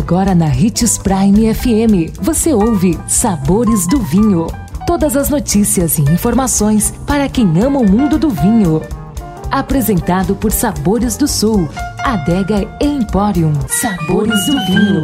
Agora na Ritz Prime FM, você ouve Sabores do Vinho. Todas as notícias e informações para quem ama o mundo do vinho. Apresentado por Sabores do Sul, Adega Emporium. Sabores do Vinho.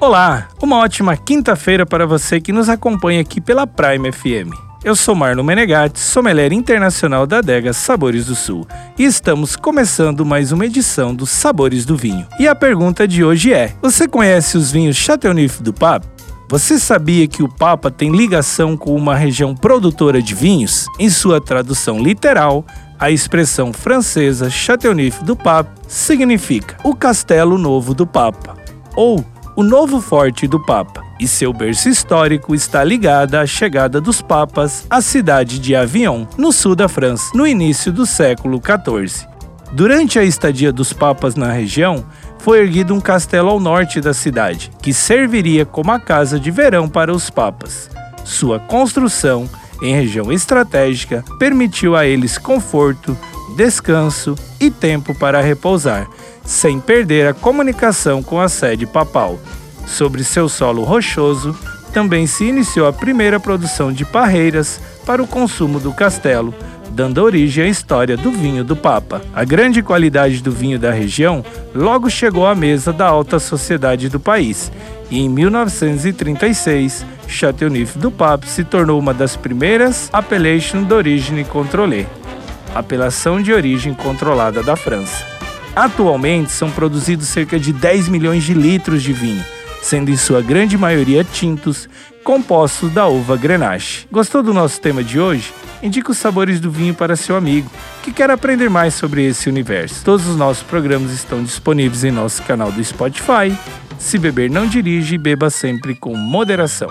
Olá, uma ótima quinta-feira para você que nos acompanha aqui pela Prime FM. Eu sou Marlon Menegatti, sommelier internacional da adega Sabores do Sul, e estamos começando mais uma edição dos Sabores do Vinho. E a pergunta de hoje é: você conhece os vinhos Chateauneuf do Pape? Você sabia que o Papa tem ligação com uma região produtora de vinhos? Em sua tradução literal, a expressão francesa Chateauneuf do Pape significa o Castelo Novo do Papa ou o Novo Forte do Papa e seu berço histórico está ligado à chegada dos papas à cidade de Avignon, no sul da França, no início do século XIV. Durante a estadia dos papas na região, foi erguido um castelo ao norte da cidade, que serviria como a casa de verão para os papas. Sua construção, em região estratégica, permitiu a eles conforto, descanso e tempo para repousar, sem perder a comunicação com a sede papal. Sobre seu solo rochoso, também se iniciou a primeira produção de parreiras para o consumo do castelo, dando origem à história do vinho do Papa. A grande qualidade do vinho da região logo chegou à mesa da alta sociedade do país, e em 1936, Chateauneuf do Pape se tornou uma das primeiras appellations d'origine contrôlée, apelação de origem controlada da França. Atualmente são produzidos cerca de 10 milhões de litros de vinho, sendo em sua grande maioria tintos, compostos da uva Grenache. Gostou do nosso tema de hoje? Indique os sabores do vinho para seu amigo que quer aprender mais sobre esse universo. Todos os nossos programas estão disponíveis em nosso canal do Spotify. Se beber, não dirige e beba sempre com moderação.